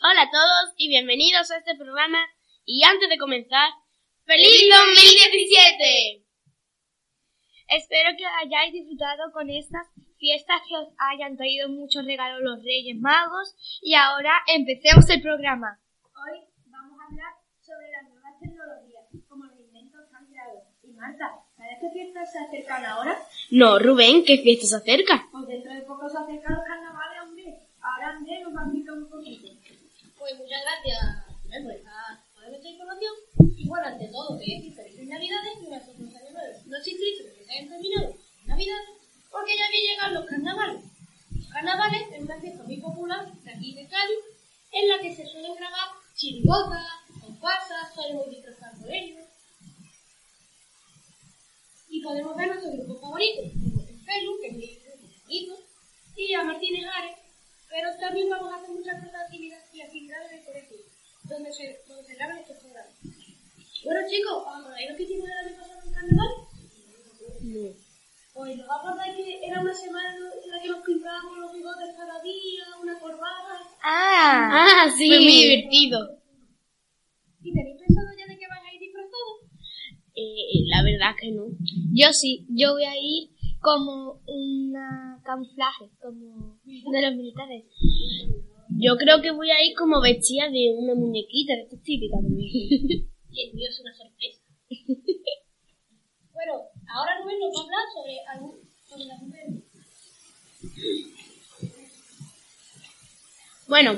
Hola a todos y bienvenidos a este programa. Y antes de comenzar, ¡Feliz 2017! Espero que hayáis disfrutado con estas fiestas, que os hayan traído muchos regalos los Reyes Magos. Y ahora empecemos el programa. Hoy vamos a hablar sobre las nuevas tecnologías, como los inventos cambiados. Y Marta, ¿sabes qué fiestas se acercan ahora? No, Rubén, ¿qué fiesta se acerca? Pues dentro de poco se acercan los carnavales, hombre. Ahora Andrés nos va a un poquito. Pues muchas gracias por esta, esta información. Y bueno, ante todo, decir felices Navidades y unas años nuevos. No estoy porque se hayan terminado las Navidades, porque ya que llegan los carnavales. Los carnavales es una fiesta muy popular de aquí de Cádiz, en la que se suelen grabar chirigotas, comparsas, solemos disfrazar por ellos. Y podemos ver nuestros grupos favoritos, como el Felu, que es mi favorito, y a Martínez Ares, pero también vamos a hacer muchas otras actividades y actividades del colegio, donde se, donde se graban estos programas. Bueno chicos, ¿os acordáis lo que hicimos el año pasado en carnaval? No. Pues nos acordáis que era una semana en la que nos pintábamos los bigotes cada día, una corbata. Ah, Ah, sí. Fue muy divertido. ¿Y tenéis pensado ya de qué vais a ir disfrazados? Eh, la verdad que no. yo sí, yo voy a ir como una camuflaje, como de los militares. Yo creo que voy a ir como vestida de una muñequita, de estas típicas. Y el mío es una sorpresa. bueno, ahora Rubén nos va a hablar sobre algún, sobre las mujeres. Bueno,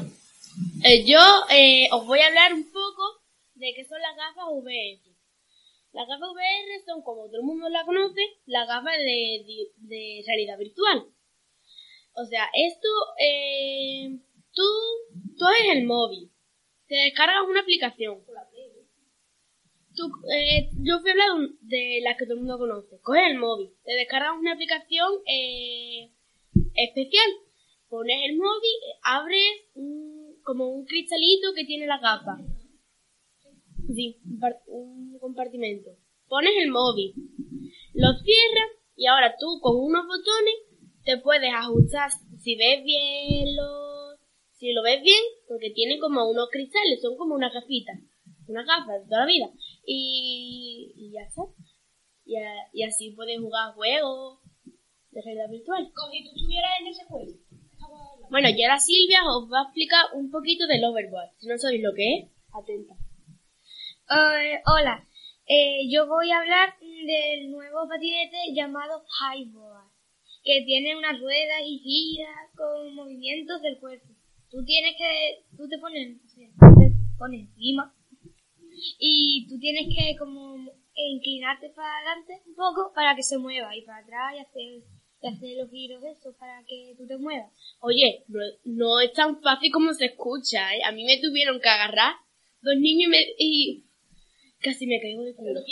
eh, yo eh, os voy a hablar un poco de qué son las gafas VR. Las gafas VR son, como todo el mundo la conoce, las gafas de, de- de realidad virtual. O sea, esto, eh, tú, tú haces el móvil, te descargas una aplicación. Tú, eh, yo fui a hablar de las que todo el mundo conoce. Coges el móvil, te descargas una aplicación eh, especial pones el móvil, abres un- como un cristalito que tiene la gafa. Sí, un, un compartimento. Pones el móvil, lo cierras y ahora tú con unos botones te puedes ajustar si ves bien lo, si lo ves bien, porque tiene como unos cristales, son como unas gafitas, unas gafas de toda la vida. Y, y ya está. Y, a- y así puedes jugar juegos de realidad virtual. Como si tú estuvieras en ese juego. Bueno, y ahora Silvia os va a explicar un poquito del overboard. Si no sabéis lo que es, atenta. Eh, hola, Eh, yo voy a hablar del nuevo patinete llamado Highboard, que tiene unas ruedas y gira con movimientos del cuerpo. Tú tienes que, tú te pones, o sea, te pones encima y tú tienes que como inclinarte para adelante un poco para que se mueva y para atrás y hacer, y hacer los giros estos para que tú te muevas. Oye, no, no es tan fácil como se escucha, ¿eh? A mí me tuvieron que agarrar dos niños y, me, y casi me caigo de culo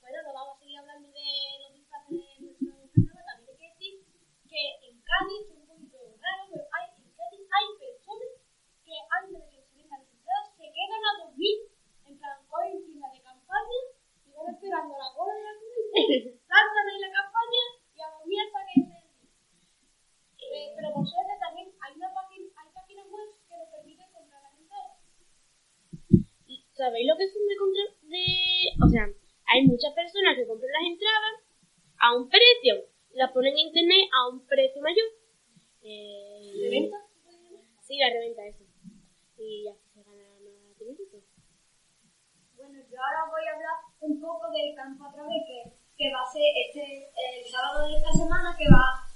bueno, no vamos a seguir hablando de los disfraces de nuestro carnaval. También hay que decir que en Cádiz un poquito raro, pero hay, personas que antes de que se vengan las entradas se quedan a dormir en plan cogen tienda de campaña y van esperando la cola de la cruz saltan ahí la campaña y a dormir hasta que se eh, pero por suerte también hay una página, hay páginas web que nos permiten comprar las entradas. ¿Sabéis lo que son de comprar de...? O sea, hay muchas personas que compran las entradas a un precio y las ponen en internet a un precio mayor. Eh, ¿De venta? Sí, la reventa, eso. Y así se gana más dinero. Bueno, yo ahora voy a hablar un poco del campo otra vez, que, que va a ser este, el sábado de esta semana, que va,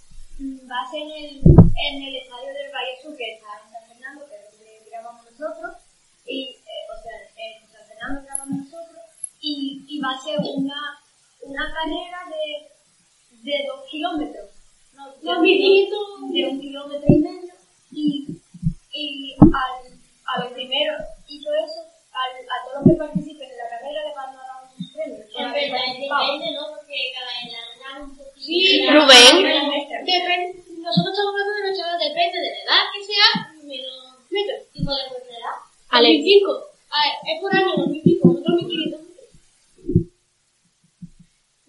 va a ser en el, en el estadio del Valle Sur, que está en San Fernando, que es donde grabamos nosotros, y, eh, o sea, en San Fernando grabamos nosotros, y, y va a ser una, una carrera de, de dos kilómetros. No, de, Dos un- minutos. de un kilómetro y medio, y, y al, a los primeros y todo eso, al, a todos los que participen en la carrera le van a dar un premio. En verdad, depende, ¿no? Porque cada edad un poquito. Sí, Rubén. Depende, nosotros estamos hablando de nuestra edad, depende de la edad que sea, menos metros. ¿Y cuál es vuestra edad? Ale. 2005. A ver, es por año 2005, nosotros 1500.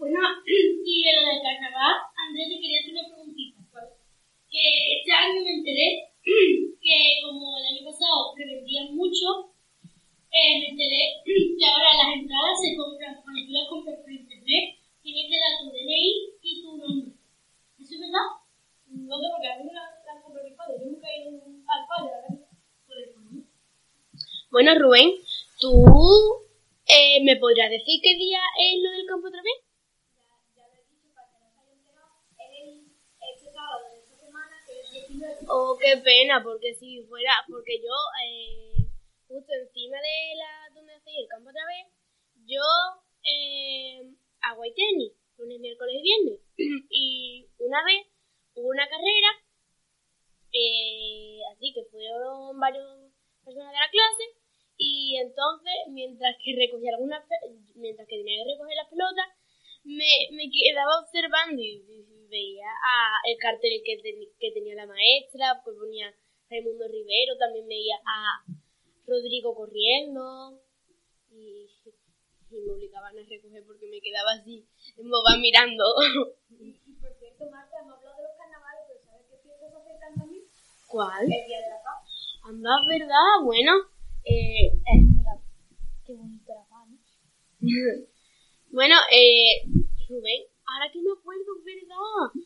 Bueno, y de lo del carnaval, Andrés, te quería hacer una preguntita. Que este año me enteré que, como el año pasado revendían mucho, eh, me enteré que ahora las entradas se compran, cuando tú las compras por internet, tienes que dar tu DNI y tu nombre. ¿Eso es verdad? No sé, porque a mí las compró mi padre. Nunca he ido al padre, ¿verdad? Bueno, Rubén, ¿tú eh, me podrás decir qué día es lo del campo otra vez? Qué pena, porque si fuera, porque yo, eh, justo encima de la donde hacéis el campo otra vez, yo eh, hago el tenis, lunes, miércoles y viernes. y una vez hubo una carrera, eh, así que fueron varias personas de la clase, y entonces, mientras que recogía algunas, mientras que tenía que recoger las pelotas, me, me quedaba observando y, y veía a el cartel que, ten- que tenía la maestra, pues ponía Raimundo Rivero, también veía a Rodrigo corriendo y, y me obligaban a recoger porque me quedaba así, en boba mirando. Y, y por cierto, Marta, hemos hablado de los carnavales, pero ¿sabes qué fiestas se acercan también? ¿Cuál? El Día de la Paz. Anda, ¿verdad? Bueno, eh, verdad. Qué bonito la paz, ¿no? bueno, eh, Rubén, ahora que me acuerdo, es verdad.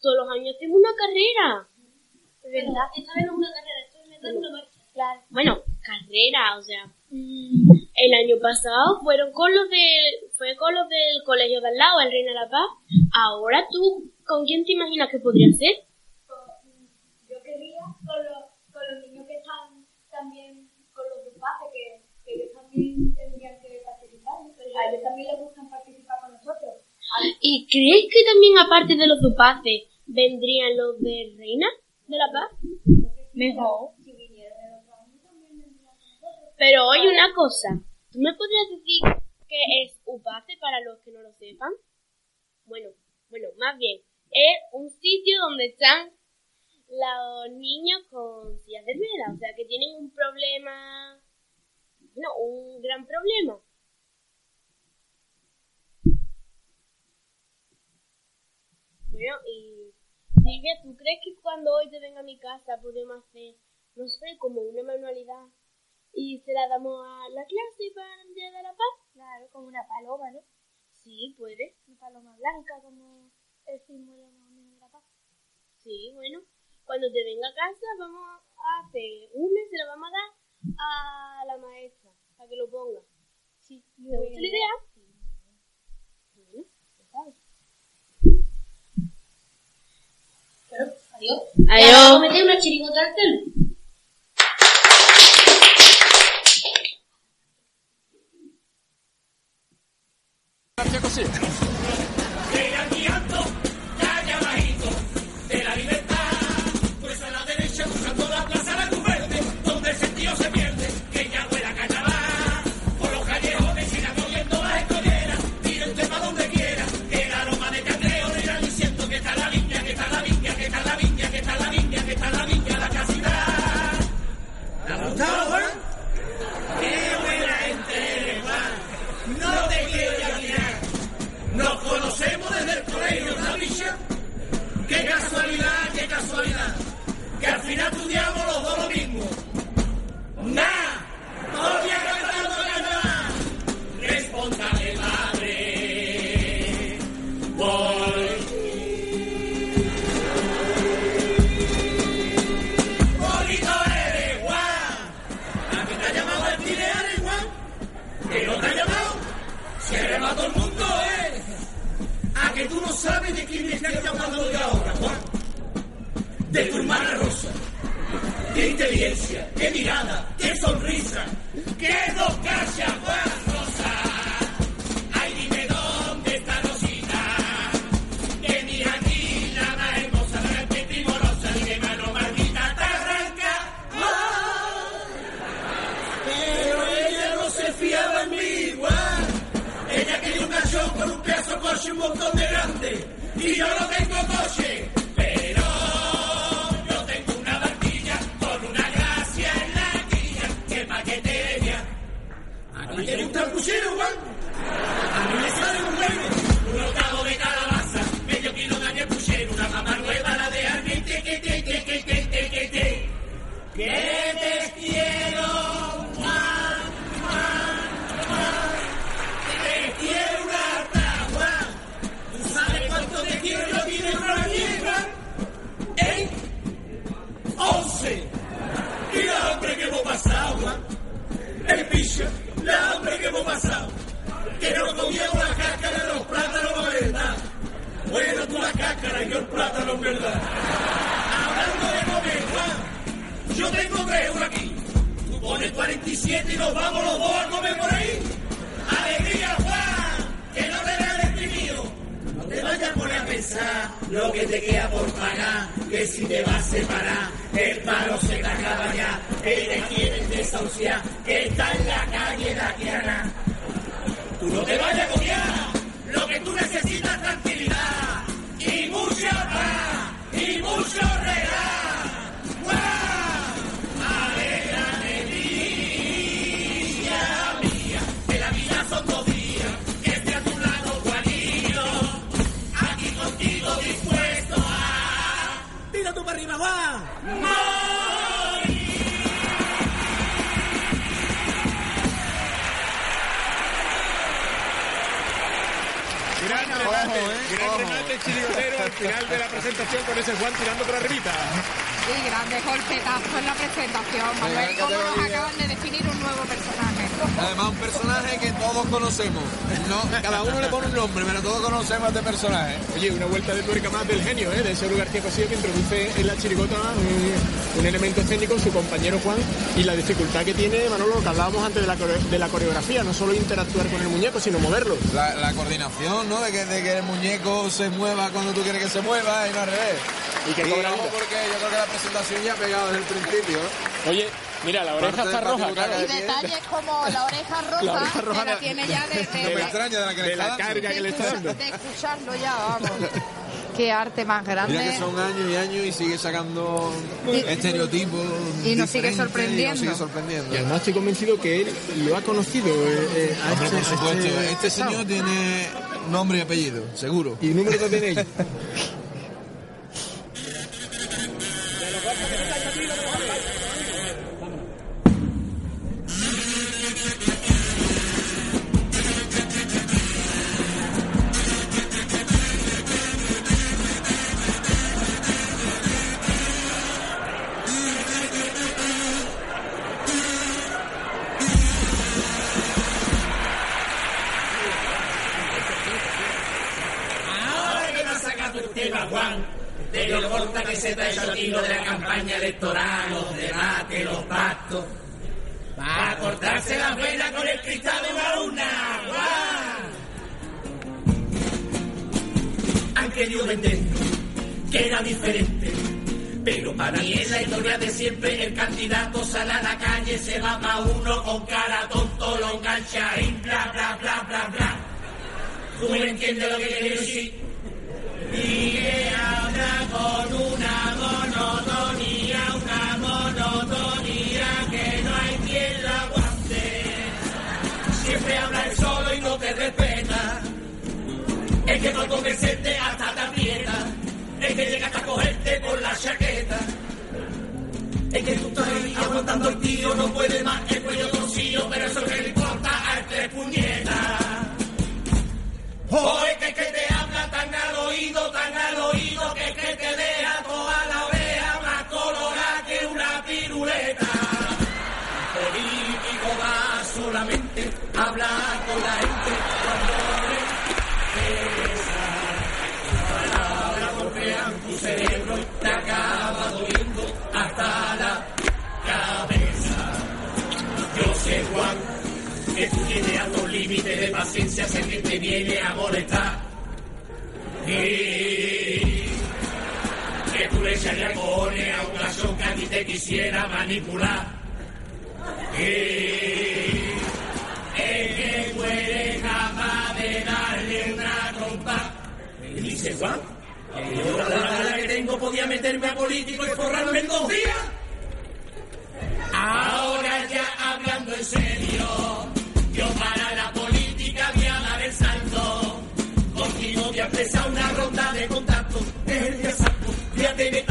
Todos los años tengo una carrera. ¿Verdad? Esta vez no es una carrera, esto es una marcha. Claro. Bueno, carrera, o sea, Mm, el año pasado fueron con los del, fue con los del colegio de al lado, el Reina de la Paz. Ahora tú, ¿con quién te imaginas que podría ser? Yo quería con los, con los niños que están también con los dupaces, que, que ellos también tendrían que participar. ¿no? Pero a ellos también les gustan participar con nosotros. ¿Y crees que también aparte de los dupaces vendrían los de Reina de la Paz? Mejor. Pero oye una cosa, ¿tú me podrías decir qué es UPACE para los que no lo sepan? Bueno, bueno, más bien, es un sitio donde están los niños con sillas de ruedas, o sea que tienen un problema, no, un gran problema. Bueno, y Silvia, ¿tú crees que cuando hoy te venga a mi casa podemos hacer, no sé, como una manualidad y se la damos a la clase para el Día de la Paz? Claro, como una paloma, ¿no? Sí, puede. Una paloma blanca, como el símbolo más o menos de la paz. Sí, bueno. Cuando te venga a casa vamos a hacer una se la vamos a dar a la maestra para que lo ponga. Sí. ¿Te gusta la idea? Bueno, ya sabes. Adiós. Adiós. Y ahora meter una al celu. De me están llamando de ahora, Juan. De tu hermana Rosa. Qué inteligencia, qué mirada, qué sonrisa, qué casas, Juan Rosa. Ay, dime dónde Y yo no tengo coche. Pero yo tengo una barquilla con una gracia en la quilla. Que paquetería. Final de la presentación con ese Juan tirando por arribita. Sí, grande golpetazo en la presentación. Manuel, cómo nos acaban de definir un nuevo personaje. Además, un personaje que todos conocemos. No, cada uno le pone un nombre, pero todos conocemos a este personaje. Oye, una vuelta de tuerca más del genio, ¿eh? de ese García Cosío que introduce en la chirigota un, un elemento escénico, su compañero Juan, y la dificultad que tiene Manolo, que hablábamos antes de la, de la coreografía, no solo interactuar con el muñeco, sino moverlo. La, la coordinación, ¿no? De que, de que el muñeco se mueva cuando tú quieres que se mueva y no al revés. Y que vida. porque yo creo que la presentación ya ha pegado desde el principio. ¿eh? Oye, mira, la oreja Parte está roja, claro. Y detalles como la oreja roja, La oreja roja que la de- tiene ya de, de- No me de- extraña de la que de la carga que le está dando. de escucharlo ya, vamos. Qué arte más grande. Mira que son años y años y sigue sacando Y- estereotipos. y nos sigue sorprendiendo. Y nos sigue sorprendiendo. Y además estoy convencido que él lo ha conocido. eh, eh, a Hombre, este- por supuesto, a este señor tiene nombre y apellido, seguro. Y número de DNI. Pero para mí es la historia de siempre, el candidato sale a la calle, se va pa' uno con cara tonto, lo engancha y bla bla bla bla bla. ¿Tú me entiendes lo que quiero decir? Y habla con una monotonía, una monotonía que no hay quien la aguante. Siempre habla él solo y no te respeta. Es que por convencerte hasta te aprieta. Es que llega hasta cogerte por la chaqueta. Que tú estás ahí aguantando el tío, no puede más el cuello torcido, pero eso que le importa al tres puñetas. Oye, que, paciencia, sé que te viene a molestar. Y que tú le echarías cojones a un gachón que a ti te quisiera manipular. Y que tú eres capaz de darle una trompa. Y dice Juan, yo la gana que tengo podía meterme a político y forrarme en dos días. Santo, fíjate de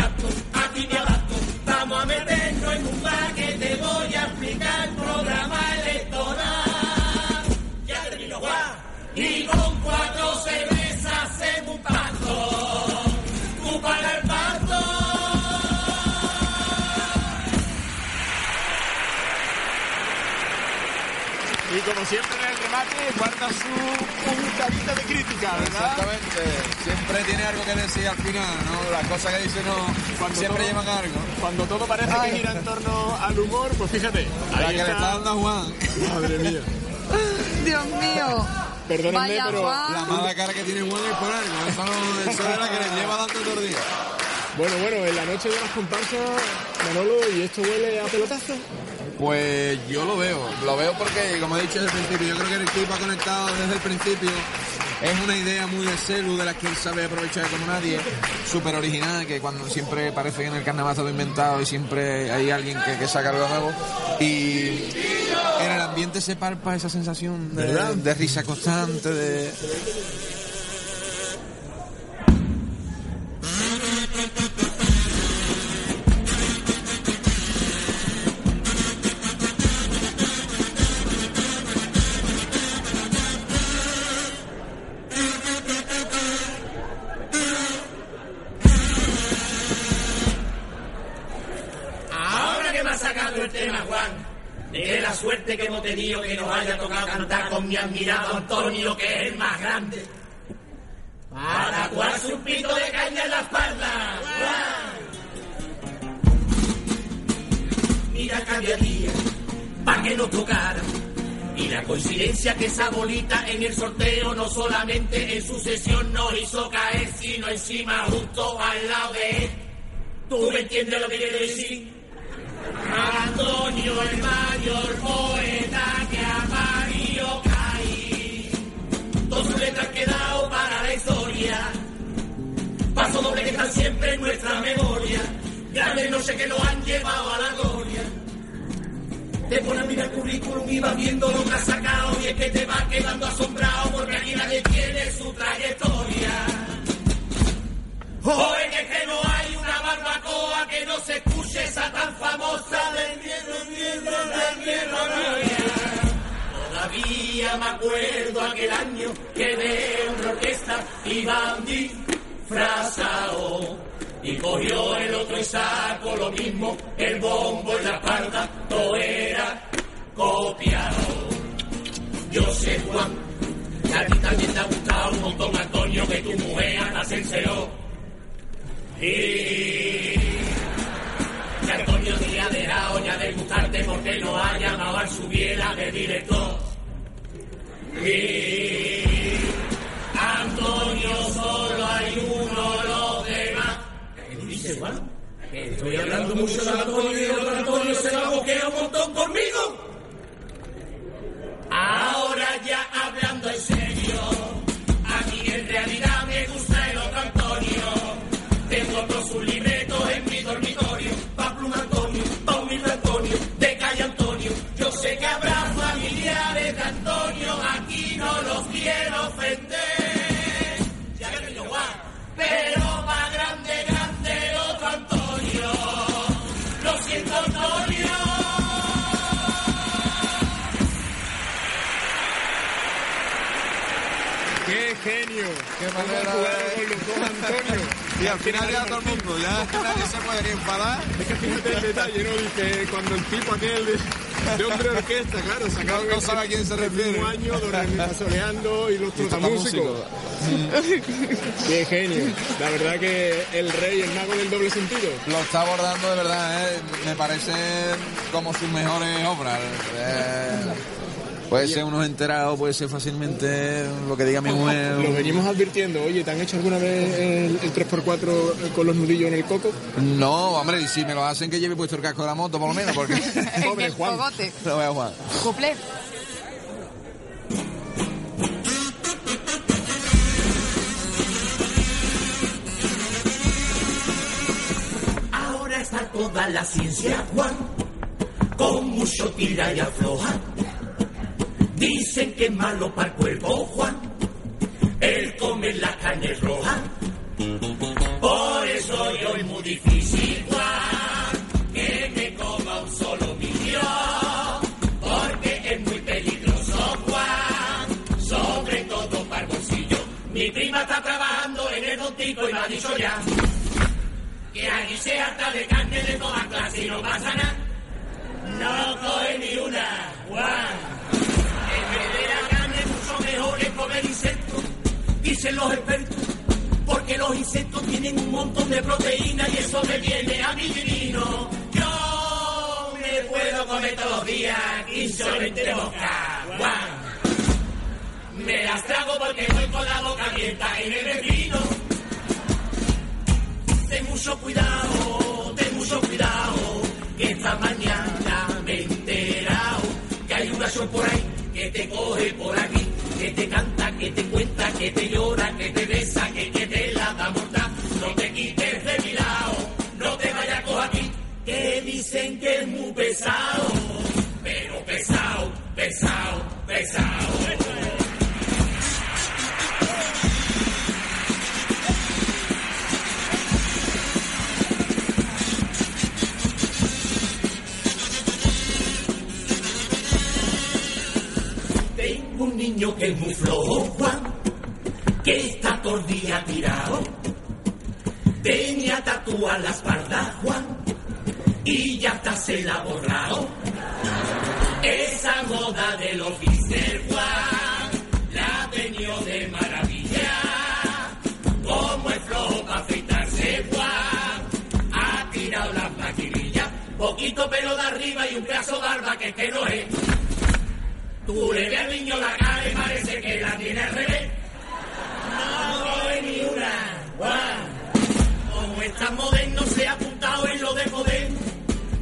Y como siempre en el remate guarda su puntadita de crítica, ¿verdad? Exactamente. Siempre tiene algo que decir al final, ¿no? Las cosas que dice no Cuando siempre todo- llevan algo. Cuando todo parece Ay. que gira en torno al humor, pues fíjate. La Ahí que le está. está dando a Juan. Madre mía. Dios mío. Perdónenme, Vaya, pero Juan. La mala cara que tiene Juan es por algo. Eso, no, eso es la que le lleva dando todo el día. bueno, bueno, en la noche de las comparsas, Manolo, ¿y esto huele a pelotazo? Pues yo lo veo, lo veo porque, como he dicho desde el principio, yo creo que el equipo ha conectado desde el principio. Es una idea muy de Celu, de la que él sabe aprovechar como nadie, súper original, que cuando siempre parece que en el carnaval todo inventado y siempre hay alguien que, que saca algo nuevo. Y en el ambiente se palpa esa sensación de, de risa constante, de... que hemos tenido que nos haya tocado cantar con mi admirado Antonio, que es el más grande. Para tatuarse un pito de caña en la espalda. Mira, cambiaría, para que nos tocara. Y la coincidencia que esa bolita en el sorteo no solamente en su sesión nos hizo caer, sino encima justo al lado de él. ¿Tú me entiendes lo que quiero decir? Antonio el mayor poeta que a Mario caí. Dos letras quedado para la historia. Paso doble que están siempre en nuestra memoria. Grandes no sé que nos han llevado a la gloria. Te pones a mirar el currículum y viendo lo que has sacado Todavía me acuerdo aquel año que de una orquesta iban disfrazado y cogió el otro y sacó lo mismo, el bombo en la espalda, todo era copiado. Yo sé, Juan, que a ti también te ha gustado un montón, Antonio, que tu mujer se enceró. Y porque no ha llamado al subiera de director. Y Antonio solo hay uno, los demás. ¿Qué dices, Juan? Estoy hablando mucho de Antonio y el otro Antonio se va a boquear un montón conmigo. Ahora ya hablando manera de- con los dos Antonio? Y al final ya todo el mundo, ya nadie se puede ni enfadar. Es que fíjate el detalle, ¿no? Dice, cuando el tipo aquel de, de hombre orquesta, claro, sacaron No sabe a quién se refiere. mismo año, Don Ernesto Soleando y los Y trotamúsicos. Qué genio. La verdad que el rey, el mago del doble sentido. Lo está abordando de verdad, ¿eh? me parece como sus mejores obras. Eh, puede ser unos enterados, puede ser fácilmente lo que diga mi mujer. Lo venimos advirtiendo. Oye, ¿te han hecho alguna vez el, el 3x4 con los nudillos en el coco? No, hombre, y si me lo hacen que lleve puesto el casco de la moto, por lo menos, porque Pobre el Juan. cogote. lo veo Juan. Cuplé. Ahora está toda la ciencia, Juan, con mucho tira y afloja. Dicen que es malo para el cuerpo, Juan, el comer la carne roja. Por eso yo es muy difícil, Juan, que me coma un solo millón, porque es muy peligroso, Juan, sobre todo para el bolsillo. Mi prima está trabajando en el botico y me ha dicho ya que allí se harta de carne de todas clases y no pasa nada. No coge ni una, Juan. Dicen los expertos, porque los insectos tienen un montón de proteína y eso me viene a mi divino. Yo me puedo comer todos los días 15 o 20 moscas. ¡Guau! Me las trago porque voy con la boca abierta en el vecino. Ten mucho cuidado, ten mucho cuidado, que esta mañana me he enterado que hay un gallo por ahí que te coge por aquí, que te canta, que te cuenta, que te llora, que te besa, que, te la da mortal. No te quites de mi lado, no te vayas a coger aquí, que dicen que es muy pesado, pero pesado, pesado, pesado. Un niño que es muy flojo, Juan, que está todo día tirado. Tenía tatuada la espalda, Juan, y ya está se la ha borrado. Esa moda de los hipster, Juan, la ha tenido de maravilla. Como es flojo para afeitarse, Juan, ha tirado las maquinillas. Poquito pelo de arriba y un de barba que, que no es. Tú le ves al niño la cara y parece que la tiene al revés. No coge ni una. Guau. Como es tan moderno, se ha apuntado en lo de poder.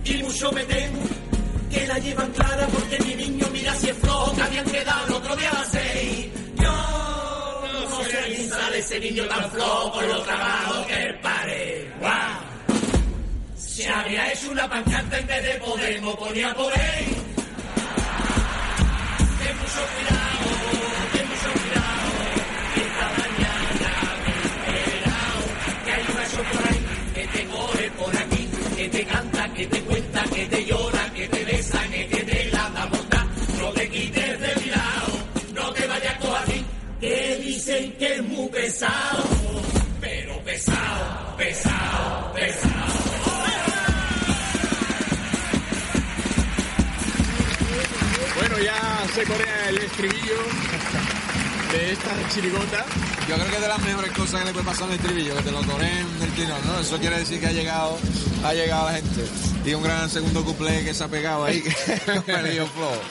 Y mucho me temo que la llevan clara porque mi niño mira si es flojo que habían quedado el otro día a seis. Yo no sé a quién sale ese niño tan flojo con lo trabajo que él pare. Guau. Se había hecho una pancarta en vez de Podemos, ponía por ahí. Que es muy pesado, se corea el estribillo de esta chirigota. Yo creo que es de las mejores cosas que le puede pasar al estribillo, que te lo coreen del tirón, ¿no? Eso quiere decir que ha llegado, ha llegado la gente. Y un gran segundo cuplé que se ha pegado ahí, que lío flow.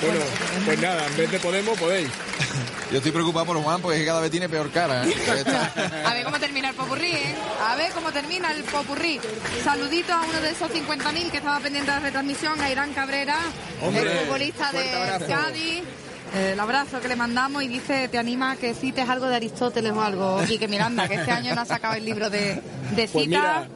Bueno, pues nada, en vez de Podemos, podéis. Yo estoy preocupado por Juan porque es que cada vez tiene peor cara, ¿eh? A ver cómo termina el popurrí, ¿eh? A ver cómo termina el popurrí. Saludito a uno de esos 50.000 que estaba pendiente de la retransmisión, a Irán Cabrera, Hombre, el futbolista de. Cádiz. Eh, El abrazo que le mandamos y dice, te anima a que cites algo de Aristóteles o algo. Y que Miranda, que este año no ha sacado el libro de, de Pues citas.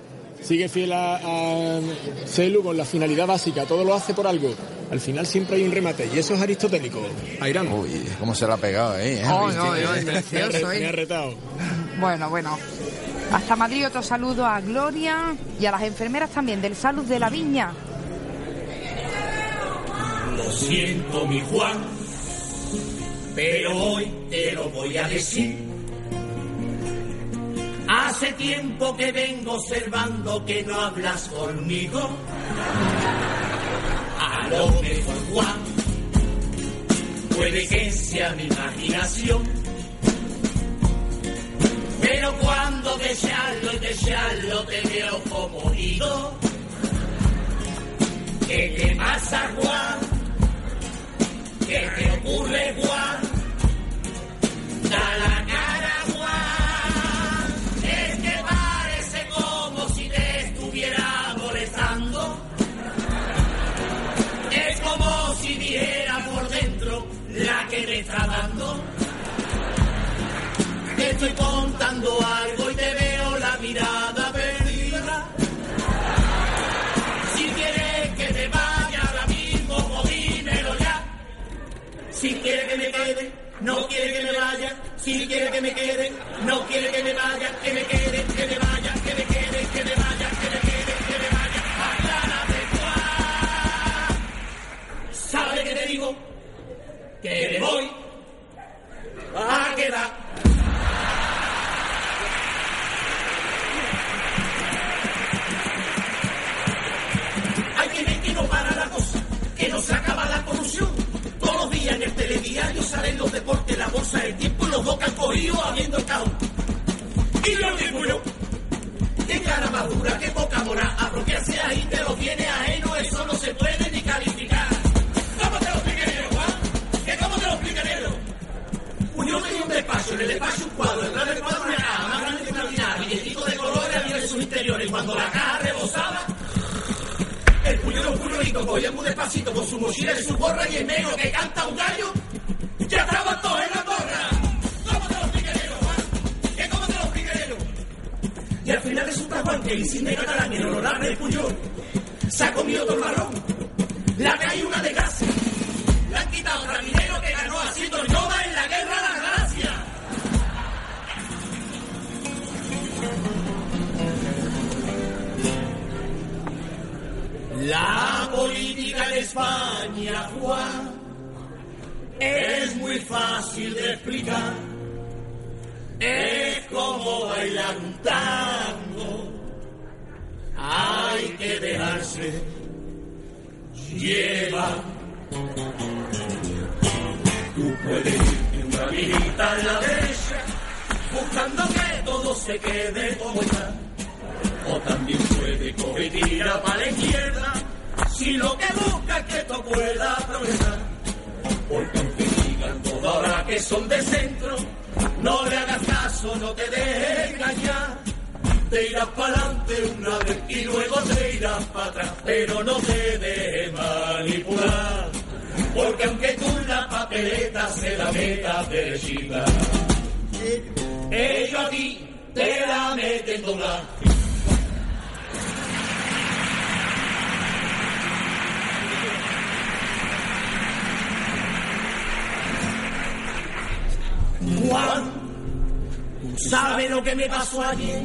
Sigue fiel a, a Celu con la finalidad básica, todo lo hace por algo. Al final siempre hay un remate y eso es aristotélico. Airán. Uy, cómo se la ha pegado ahí, ¿eh? Ay, ay, ay, me, ha, precioso, re- ¿eh? me ha retado. Bueno, bueno. Hasta Madrid otro saludo a Gloria y a las enfermeras también del Salud de la Viña. Lo siento, mi Juan, pero hoy te lo voy a decir. Hace tiempo que vengo observando que no hablas conmigo. A lo mejor, Juan, puede que sea mi imaginación. Pero cuando desearlo y desearlo te veo como ido. ¿Qué te pasa, Juan? ¿Qué te ocurre, Juan? Da la que me está dando. Te estoy contando algo y te veo la mirada perdida. Si quieres que me vaya ahora mismo, pues dímelo ya. Si quiere que me quede, no quiere que me vaya. Si quiere que me quede, no quiere que me vaya. Que me quede, que me vaya, que me quede, que me vaya, que me quede, que me vaya. Aclárate. ¿Sabe qué te digo? Que me voy a quedar. Hay que ver que no para la cosa, que no se acaba la corrupción. Todos los días en el telediario salen los deportes, la bolsa el tiempo y los dos que han cogido habiendo estado. Y yo digo qué cara madura, qué poca moral, apropiarse ahí te lo tiene ajeno, eso cuando la caja rebosaba, el puño de un puñolito cogía muy despacito con su mochila y su gorra y el negro que canta un gallo, ya estaba todo en la torra. ¿Cómo te lo explicaré, Juan? ¿Que cómo te lo explicaré? Y al final resulta Juan que el insigne catalán y el honorable del puñol se ha comido todo el marrón. La hay una desgracia. Le La política en España, Juan, es muy fácil de explicar. Es como bailar un tango. Hay que dejarse llevar. Tú puedes ir una mirita en la derecha, buscando que todo se quede como está. También puede coger tira para la izquierda, si lo que busca es que esto pueda progresar. Porque aunque digan toda hora que son de centro, no le hagas caso, no te dejes engañar. Te irás para adelante una vez y luego te irás para atrás, pero no te dejes manipular. Porque aunque tú la papeleta se la metas derechita, ellos a ti te la meten doblada. Juan, ¿tú sabes lo que me pasó ayer?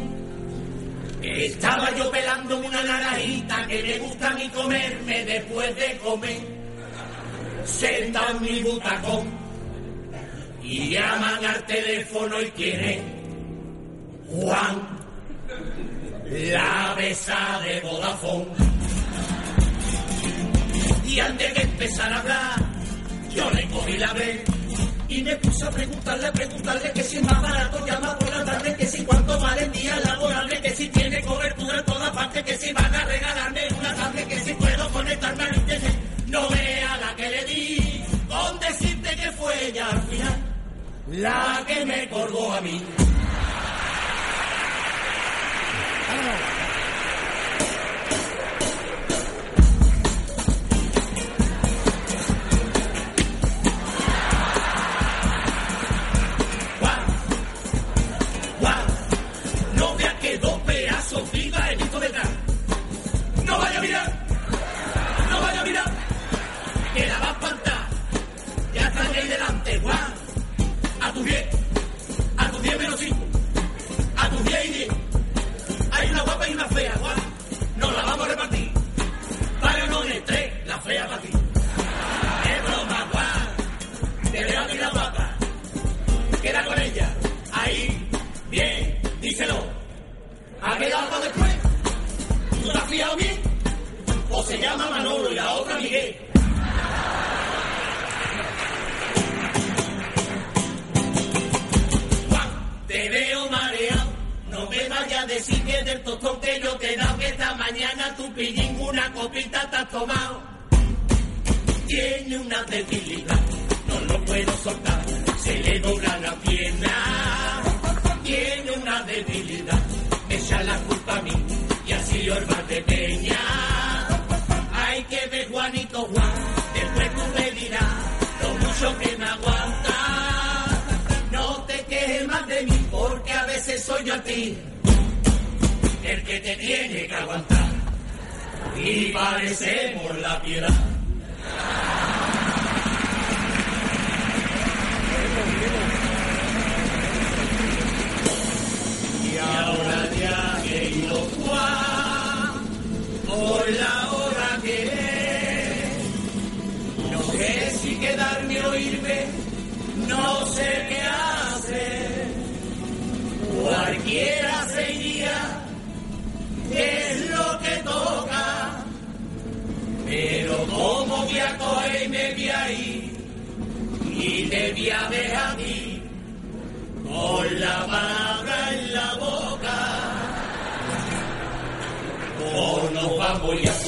Estaba yo pelando una naranjita que me gusta a mí comerme después de comer. Senta en mi butacón y llaman al teléfono y quieren Juan, la besa de Vodafone. Y antes de empezar a hablar, yo le cogí la vez y me puse a preguntarle, a preguntarle que si es más barato llama por la tarde, que si cuánto vale el día laborable, que si tiene cobertura en todas partes, que si van a regalarme una tablet, que si puedo conectarme al internet. No vea la que le di, con decirte que fue ella al final, la que me colgó a mí. A tus 10 menos 5, a tus 10 y 10. Hay una guapa y una fea, Juan. Nos la vamos a repartir. Para no en tres, la fea para ti. Es broma, Juan. Te veo la guapa. Queda con ella. Ahí. Bien. Díselo. ¿Ha quedado algo después? ¿Tú te has fijado bien? O se llama Manolo y la otra Miguel. Del tostón que yo te he dado que esta mañana tu pillín una copita te has tomado. Tiene una debilidad, no lo puedo soltar, se le dobla la pierna. Tiene una debilidad, me echa la culpa a mí y así Orba de Peña. Hay que ver Juanito Juan, después tú me dirás lo mucho que me aguanta. No te quejes más de mí porque a veces soy yo a ti el te tiene que aguantar. Y parecemos la piedra. Y ahora ya querido Juan, por la hora que es, no sé si quedarme o irme, no sé qué hacer. Cualquiera y te voy a ver a ti con la palabra en la boca. Oh, no vamos ya.